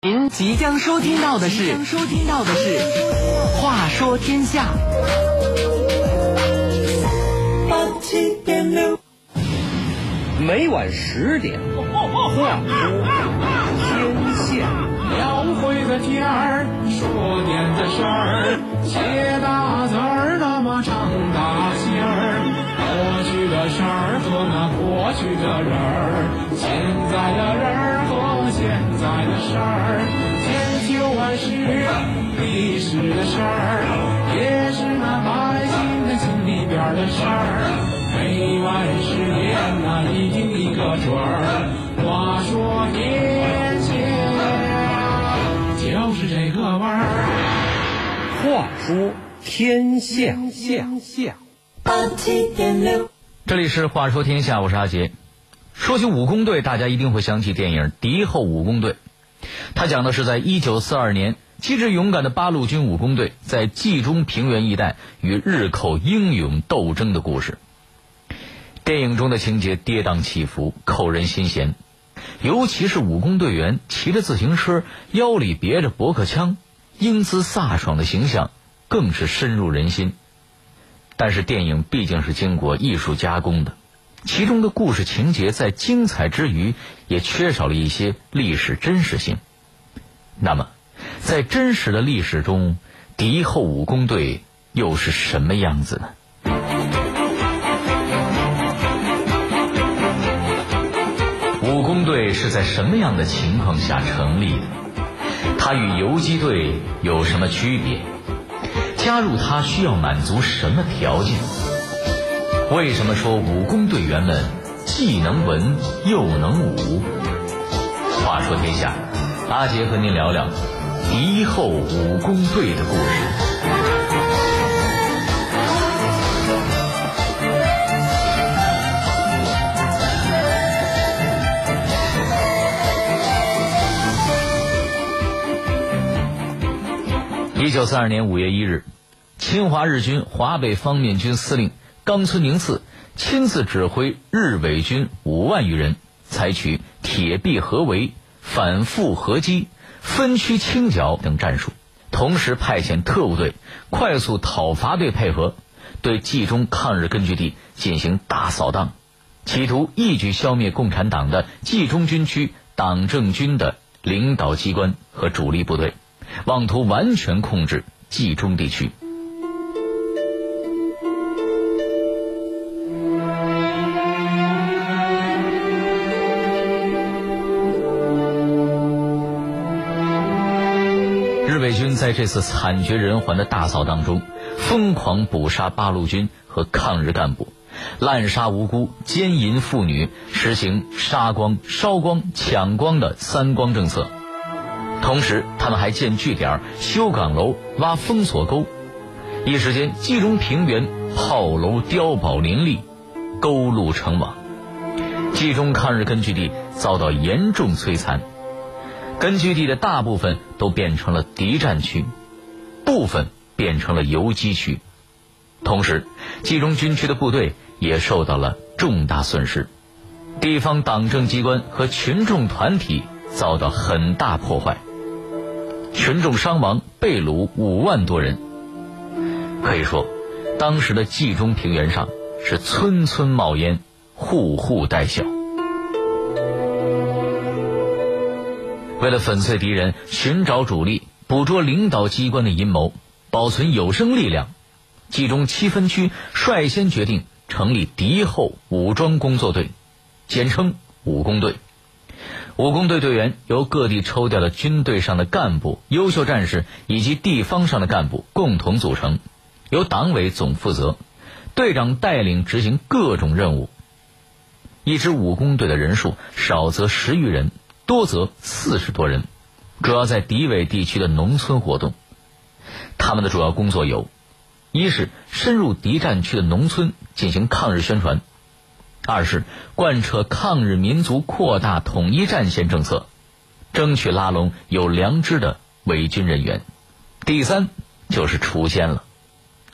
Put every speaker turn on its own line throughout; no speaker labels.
您即将收听到的是，收听到的是《话说天下》。
八七点六，
每晚十点，话说天下。
描绘的天儿，说点的事儿，写大字儿，那么唱大戏儿。过去的事儿和那过去的人儿，现在的人儿和现在的事儿，千秋万世历史的事儿，也是那百姓的心里边儿的事儿。每晚十点那一定一个准儿。话说天下。就是这个味儿。
话说天下，
八七点六，
这里是《话说天下》，我是阿杰。说起武工队，大家一定会想起电影《敌后武工队》。它讲的是在一九四二年，机智勇敢的八路军武工队在冀中平原一带与日寇英勇斗争的故事。电影中的情节跌宕起伏，扣人心弦。尤其是武工队员骑着自行车，腰里别着驳壳枪，英姿飒爽的形象更是深入人心。但是电影毕竟是经过艺术加工的，其中的故事情节在精彩之余，也缺少了一些历史真实性。那么，在真实的历史中，敌后武工队又是什么样子呢？武工队是在什么样的情况下成立的？它与游击队有什么区别？加入它需要满足什么条件？为什么说武工队员们既能文又能武？话说天下，阿杰和您聊聊敌后武工队的故事。一九四二年五月一日，侵华日军华北方面军司令冈村宁次亲自指挥日伪军五万余人，采取铁壁合围、反复合击、分区清剿等战术，同时派遣特务队、快速讨伐队配合，对冀中抗日根据地进行大扫荡，企图一举消灭共产党的冀中军区党政军的领导机关和主力部队。妄图完全控制冀中地区。这次惨绝人寰的大扫荡中，疯狂捕杀八路军和抗日干部，滥杀无辜，奸淫妇女，实行杀光、烧光、抢光的“三光”政策。同时，他们还建据点、修岗楼、挖封锁沟，一时间，冀中平原炮楼碉堡林立，沟路成网，冀中抗日根据地遭到严重摧残，根据地的大部分都变成了敌占区，部分变成了游击区，同时，冀中军区的部队也受到了重大损失，地方党政机关和群众团体遭到很大破坏。群众伤亡、被掳五万多人。可以说，当时的冀中平原上是村村冒烟，户户带笑。为了粉碎敌人、寻找主力、捕捉领导机关的阴谋、保存有生力量，冀中七分区率先决定成立敌后武装工作队，简称武工队。武工队队员由各地抽调的军队上的干部、优秀战士以及地方上的干部共同组成，由党委总负责，队长带领执行各种任务。一支武工队的人数少则十余人，多则四十多人，主要在敌伪地区的农村活动。他们的主要工作有：一是深入敌占区的农村进行抗日宣传。二是贯彻抗日民族扩大统一战线政策，争取拉拢有良知的伪军人员。第三就是除奸了，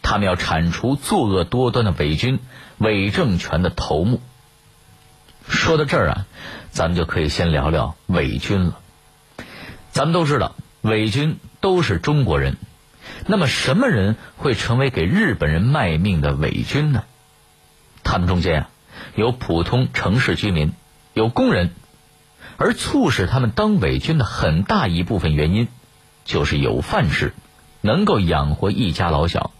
他们要铲除作恶多端的伪军、伪政权的头目。说到这儿啊，咱们就可以先聊聊伪军了。咱们都知道，伪军都是中国人，那么什么人会成为给日本人卖命的伪军呢？他们中间啊，有普通城市居民，有工人，而促使他们当伪军的很大一部分原因，就是有饭吃，能够养活一家老小。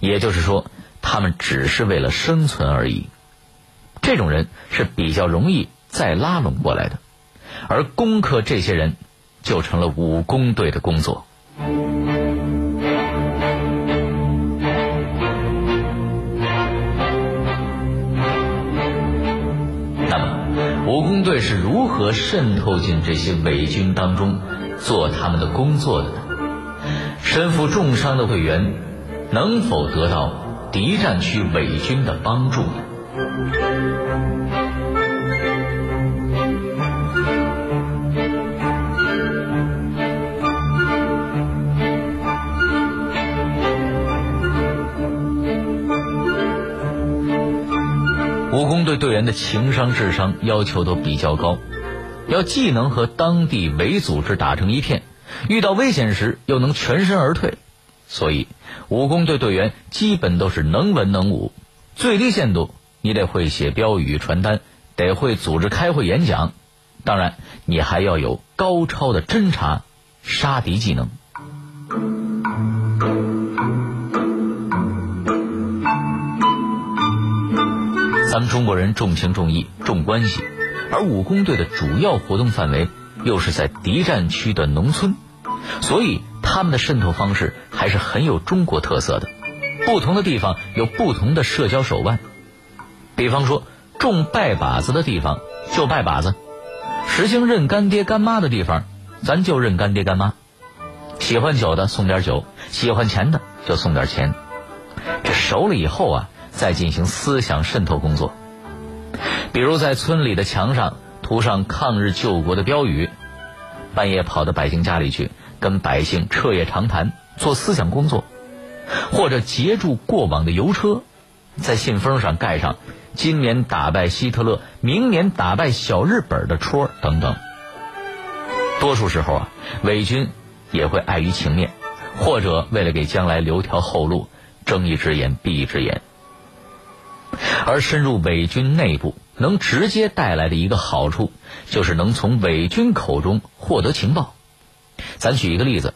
也就是说，他们只是为了生存而已。这种人是比较容易再拉拢过来的，而攻克这些人，就成了武工队的工作。那么，武工队是如何渗透进这些伪军当中，做他们的工作的呢？身负重伤的会员，能否得到敌占区伪军的帮助呢？的情商、智商要求都比较高，要既能和当地伪组织打成一片，遇到危险时又能全身而退，所以武工队队员基本都是能文能武。最低限度，你得会写标语传单，得会组织开会演讲，当然，你还要有高超的侦查、杀敌技能。咱们中国人重情重义重关系，而武工队的主要活动范围又是在敌占区的农村，所以他们的渗透方式还是很有中国特色的。不同的地方有不同的社交手腕，比方说种拜把子的地方就拜把子，实行认干爹干妈的地方，咱就认干爹干妈。喜欢酒的送点酒，喜欢钱的就送点钱。这熟了以后啊。再进行思想渗透工作，比如在村里的墙上涂上抗日救国的标语，半夜跑到百姓家里去跟百姓彻夜长谈，做思想工作，或者截住过往的邮车，在信封上盖上“今年打败希特勒，明年打败小日本”的戳等等。多数时候啊，伪军也会碍于情面，或者为了给将来留条后路，睁一只眼闭一只眼。而深入伪军内部，能直接带来的一个好处，就是能从伪军口中获得情报。咱举一个例子，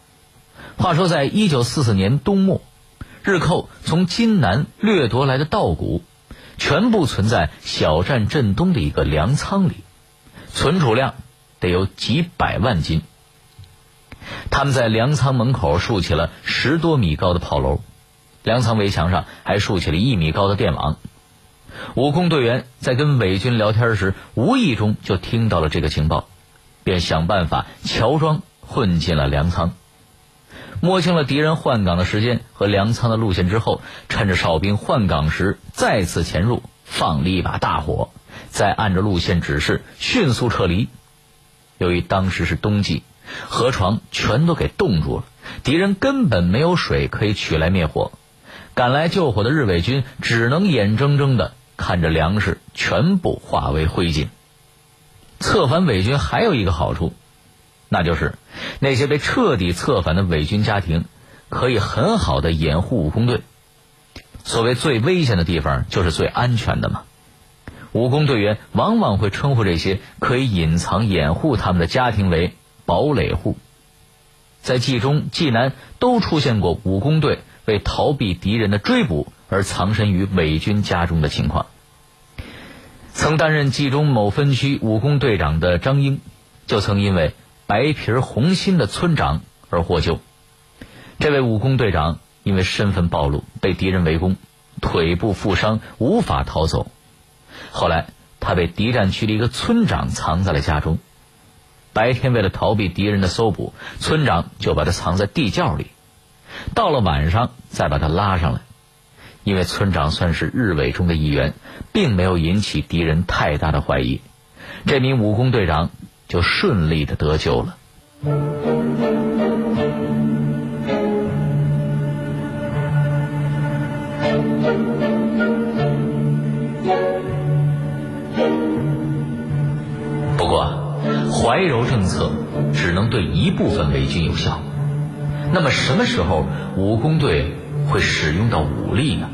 话说在一九四四年冬末，日寇从津南掠夺来的稻谷，全部存在小站镇东的一个粮仓里，存储量得有几百万斤。他们在粮仓门口竖起了十多米高的炮楼，粮仓围墙上还竖起了一米高的电网。武工队员在跟伪军聊天时，无意中就听到了这个情报，便想办法乔装混进了粮仓。摸清了敌人换岗的时间和粮仓的路线之后，趁着哨兵换岗时再次潜入，放了一把大火，再按着路线指示迅速撤离。由于当时是冬季，河床全都给冻住了，敌人根本没有水可以取来灭火，赶来救火的日伪军只能眼睁睁的。看着粮食全部化为灰烬，策反伪军还有一个好处，那就是那些被彻底策反的伪军家庭可以很好的掩护武工队。所谓最危险的地方就是最安全的嘛。武工队员往往会称呼这些可以隐藏掩护他们的家庭为“堡垒户”。在冀中、冀南都出现过武工队为逃避敌人的追捕。而藏身于伪军家中的情况。曾担任冀中某分区武工队长的张英，就曾因为白皮红心的村长而获救。这位武工队长因为身份暴露，被敌人围攻，腿部负伤，无法逃走。后来，他被敌占区的一个村长藏在了家中。白天为了逃避敌人的搜捕，村长就把他藏在地窖里，到了晚上再把他拉上来。因为村长算是日伪中的一员，并没有引起敌人太大的怀疑，这名武工队长就顺利的得救了。不过，怀柔政策只能对一部分伪军有效。那么什么时候武工队会使用到武力呢？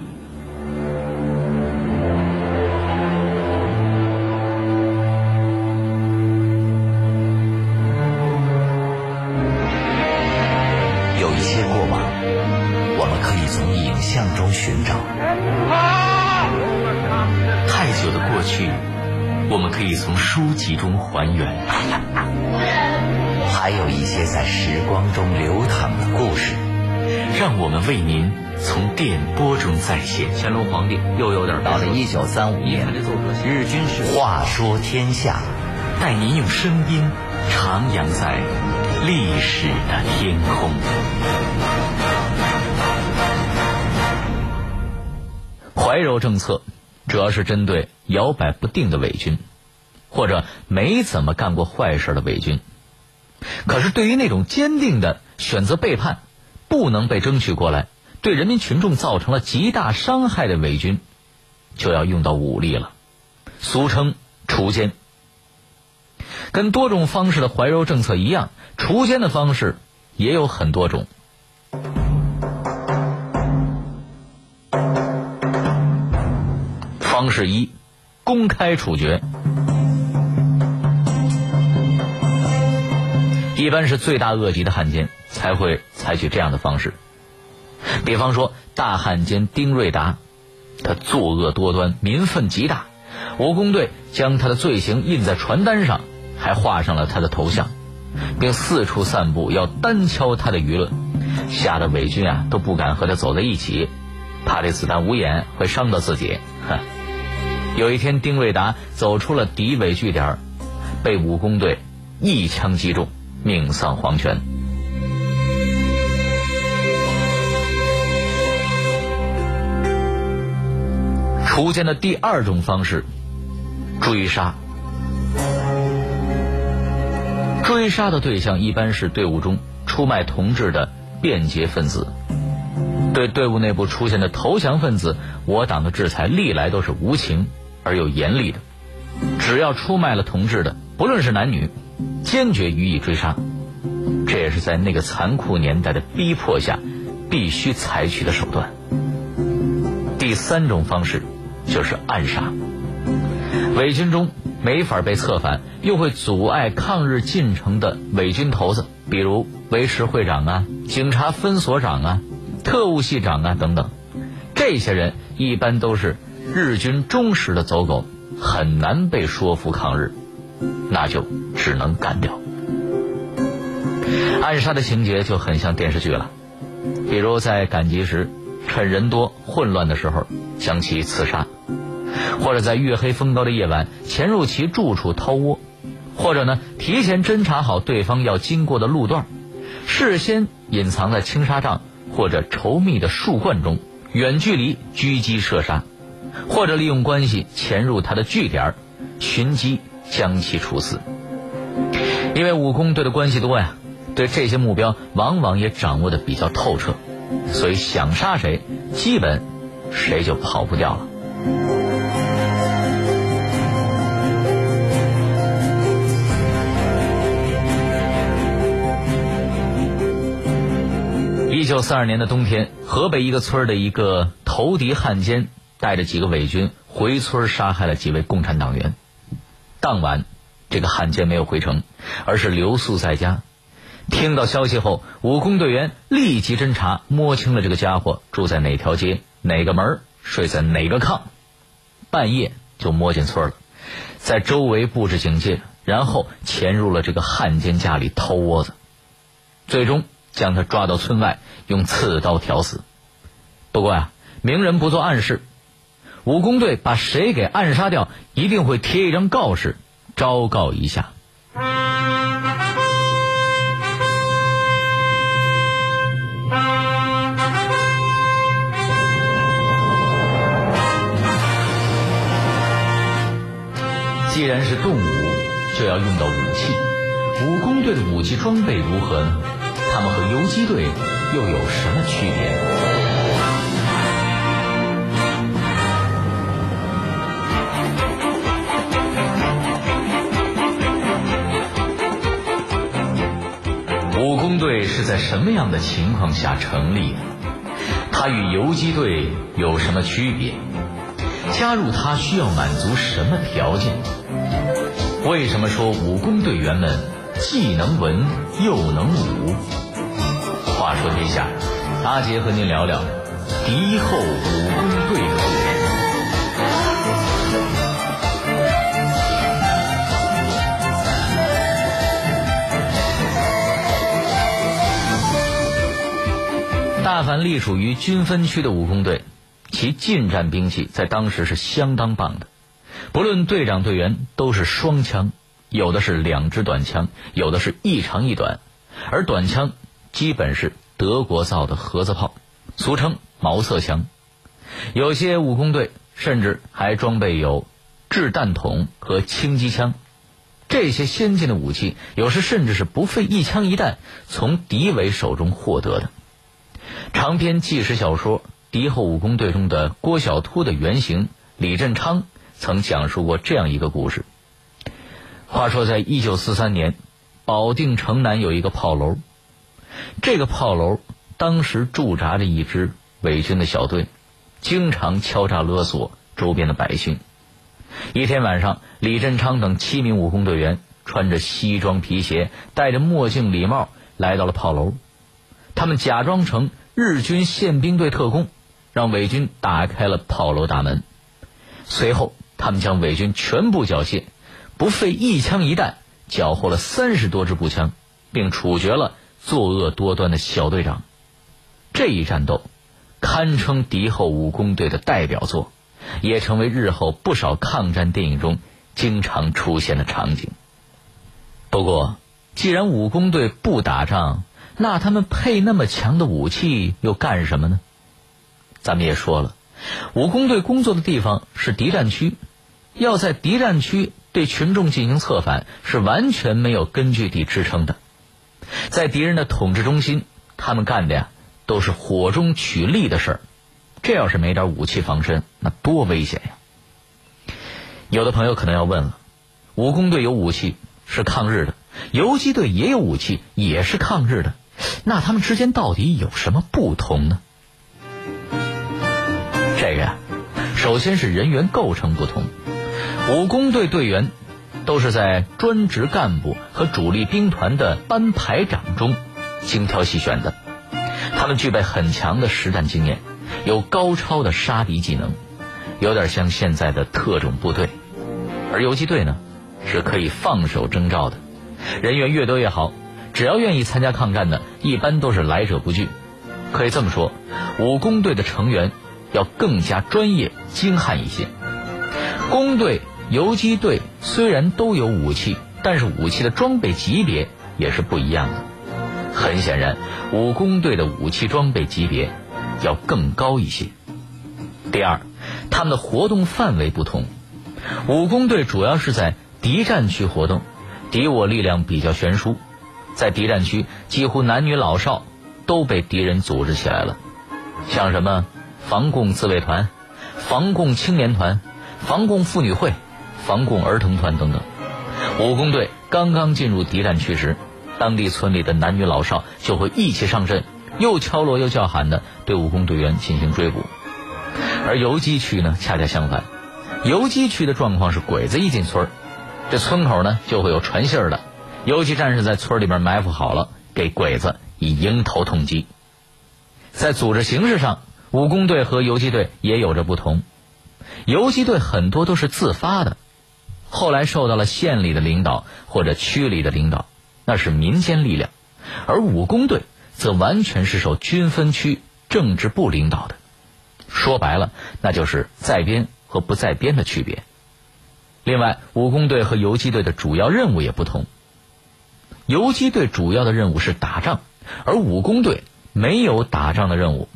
从书籍中还原。
还有一些在时光中流淌的故事，
让我们为您从电波中再现。乾隆皇帝又有点
到了一九三五年，日军是话说天下，
带您用声音徜徉在历史的天空。怀柔政策主要是针对摇摆不定的伪军，或者没怎么干过坏事的伪军。可是，对于那种坚定的选择背叛、不能被争取过来、对人民群众造成了极大伤害的伪军，就要用到武力了，俗称锄奸。跟多种方式的怀柔政策一样，锄奸的方式也有很多种。方式一：公开处决。一般是罪大恶极的汉奸才会采取这样的方式，比方说大汉奸丁瑞达，他作恶多端，民愤极大，武工队将他的罪行印在传单上，还画上了他的头像，并四处散布要单敲他的舆论，吓得伪军啊都不敢和他走在一起，怕这子弹无眼会伤到自己。哼，有一天丁瑞达走出了敌伪据点，被武工队一枪击中。命丧黄泉。锄奸的第二种方式，追杀。追杀的对象一般是队伍中出卖同志的变节分子。对队伍内部出现的投降分子，我党的制裁历来都是无情而又严厉的。只要出卖了同志的，不论是男女。坚决予以追杀，这也是在那个残酷年代的逼迫下必须采取的手段。第三种方式就是暗杀。伪军中没法被策反，又会阻碍抗日进程的伪军头子，比如维持会长啊、警察分所长啊、特务系长啊等等，这些人一般都是日军忠实的走狗，很难被说服抗日。那就只能干掉。暗杀的情节就很像电视剧了，比如在赶集时，趁人多混乱的时候将其刺杀；或者在月黑风高的夜晚潜入其住处掏窝；或者呢提前侦查好对方要经过的路段，事先隐藏在青纱帐或者稠密的树冠中，远距离狙击射杀；或者利用关系潜入他的据点，寻机。将其处死，因为武工队的关系多呀，对这些目标往往也掌握的比较透彻，所以想杀谁，基本谁就跑不掉了。一九四二年的冬天，河北一个村的一个投敌汉奸，带着几个伪军回村杀害了几位共产党员。当晚，这个汉奸没有回城，而是留宿在家。听到消息后，武工队员立即侦查，摸清了这个家伙住在哪条街、哪个门、睡在哪个炕。半夜就摸进村了，在周围布置警戒，然后潜入了这个汉奸家里偷窝子，最终将他抓到村外，用刺刀挑死。不过呀，明人不做暗事。武工队把谁给暗杀掉，一定会贴一张告示，昭告一下。既然是动武，就要用到武器。武工队的武器装备如何呢？他们和游击队又有什么区别？队是在什么样的情况下成立的？它与游击队有什么区别？加入它需要满足什么条件？为什么说武工队员们既能文又能武？话说天下，阿杰和您聊聊敌后武工队的故事。大凡隶属于军分区的武工队，其近战兵器在当时是相当棒的。不论队长队员都是双枪，有的是两支短枪，有的是一长一短，而短枪基本是德国造的盒子炮，俗称毛瑟枪。有些武工队甚至还装备有掷弹筒和轻机枪。这些先进的武器，有时甚至是不费一枪一弹从敌伪手中获得的。长篇纪实小说《敌后武工队》中的郭小秃的原型李振昌曾讲述过这样一个故事。话说，在一九四三年，保定城南有一个炮楼，这个炮楼当时驻扎着一支伪军的小队，经常敲诈勒索周边的百姓。一天晚上，李振昌等七名武工队员穿着西装皮鞋，戴着墨镜礼帽，来到了炮楼。他们假装成日军宪兵队特工，让伪军打开了炮楼大门。随后，他们将伪军全部缴械，不费一枪一弹，缴获了三十多支步枪，并处决了作恶多端的小队长。这一战斗，堪称敌后武工队的代表作，也成为日后不少抗战电影中经常出现的场景。不过，既然武工队不打仗，那他们配那么强的武器又干什么呢？咱们也说了，武工队工作的地方是敌占区，要在敌占区对群众进行策反，是完全没有根据地支撑的。在敌人的统治中心，他们干的呀都是火中取栗的事儿。这要是没点武器防身，那多危险呀！有的朋友可能要问了：武工队有武器是抗日的，游击队也有武器也是抗日的。那他们之间到底有什么不同呢？这个呀，首先是人员构成不同。武工队队员都是在专职干部和主力兵团的班排长中精挑细选的，他们具备很强的实战经验，有高超的杀敌技能，有点像现在的特种部队。而游击队呢，是可以放手征召的，人员越多越好。只要愿意参加抗战的，一般都是来者不拒。可以这么说，武工队的成员要更加专业精悍一些。工队、游击队虽然都有武器，但是武器的装备级别也是不一样的。很显然，武工队的武器装备级别要更高一些。第二，他们的活动范围不同。武工队主要是在敌占区活动，敌我力量比较悬殊。在敌占区，几乎男女老少都被敌人组织起来了，像什么防共自卫团、防共青年团、防共妇女会、防共儿童团等等。武工队刚刚进入敌占区时，当地村里的男女老少就会一起上阵，又敲锣又叫喊的对武工队员进行追捕。而游击区呢，恰恰相反，游击区的状况是鬼子一进村儿这村口呢就会有传信儿的。游击战士在村里边埋伏好了，给鬼子以迎头痛击。在组织形式上，武工队和游击队也有着不同。游击队很多都是自发的，后来受到了县里的领导或者区里的领导，那是民间力量；而武工队则完全是受军分区政治部领导的。说白了，那就是在编和不在编的区别。另外，武工队和游击队的主要任务也不同。游击队主要的任务是打仗，而武工队没有打仗的任务。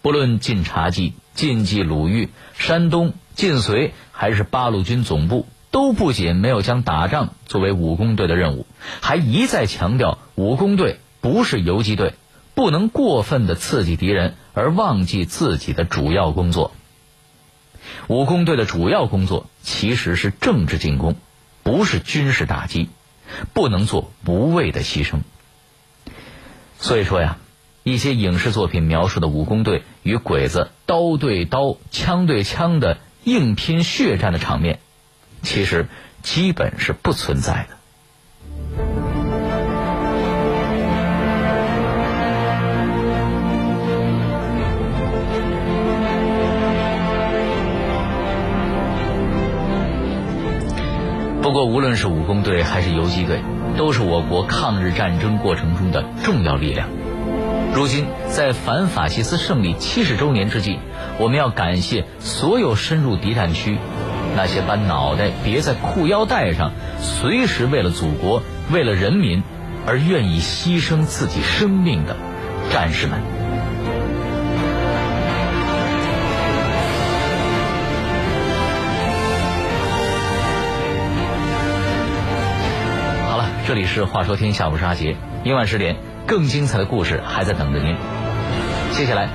不论晋察冀、晋冀鲁豫、山东晋绥，还是八路军总部，都不仅没有将打仗作为武工队的任务，还一再强调武工队不是游击队，不能过分的刺激敌人而忘记自己的主要工作。武工队的主要工作其实是政治进攻，不是军事打击。不能做无谓的牺牲。所以说呀，一些影视作品描述的武工队与鬼子刀对刀、枪对枪的硬拼血战的场面，其实基本是不存在的。不过，无论是武工队还是游击队，都是我国抗日战争过程中的重要力量。如今，在反法西斯胜利七十周年之际，我们要感谢所有深入敌占区、那些把脑袋别在裤腰带上，随时为了祖国、为了人民而愿意牺牲自己生命的战士们。这里是《话说天下》，我是阿杰。明晚十点，更精彩的故事还在等着您。接下来。